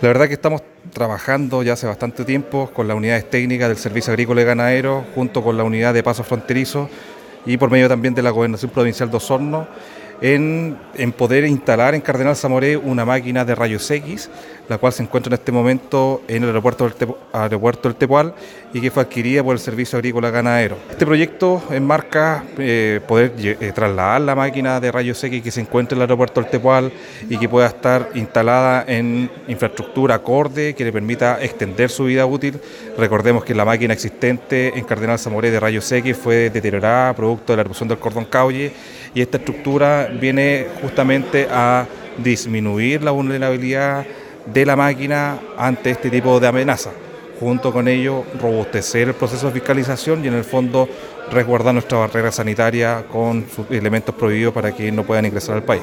La verdad que estamos trabajando ya hace bastante tiempo con las unidades técnicas del Servicio Agrícola y Ganadero, junto con la unidad de paso fronterizo y por medio también de la Gobernación Provincial de Osorno en, poder instalar en Cardenal Zamoré una máquina de rayos X, la cual se encuentra en este momento en el aeropuerto del, del Tepual y que fue adquirida por el Servicio Agrícola Ganadero. Este proyecto enmarca eh, poder eh, trasladar la máquina de rayos X que se encuentra en el aeropuerto del Tepual y que pueda estar instalada en infraestructura acorde que le permita extender su vida útil. Recordemos que la máquina existente en Cardenal Zamoré de rayos X fue deteriorada producto de la erupción del cordón caulle y esta estructura viene justamente a disminuir la vulnerabilidad de la máquina ante este tipo de amenaza. Junto con ello, robustecer el proceso de fiscalización y en el fondo resguardar nuestra barrera sanitaria con sus elementos prohibidos para que no puedan ingresar al país.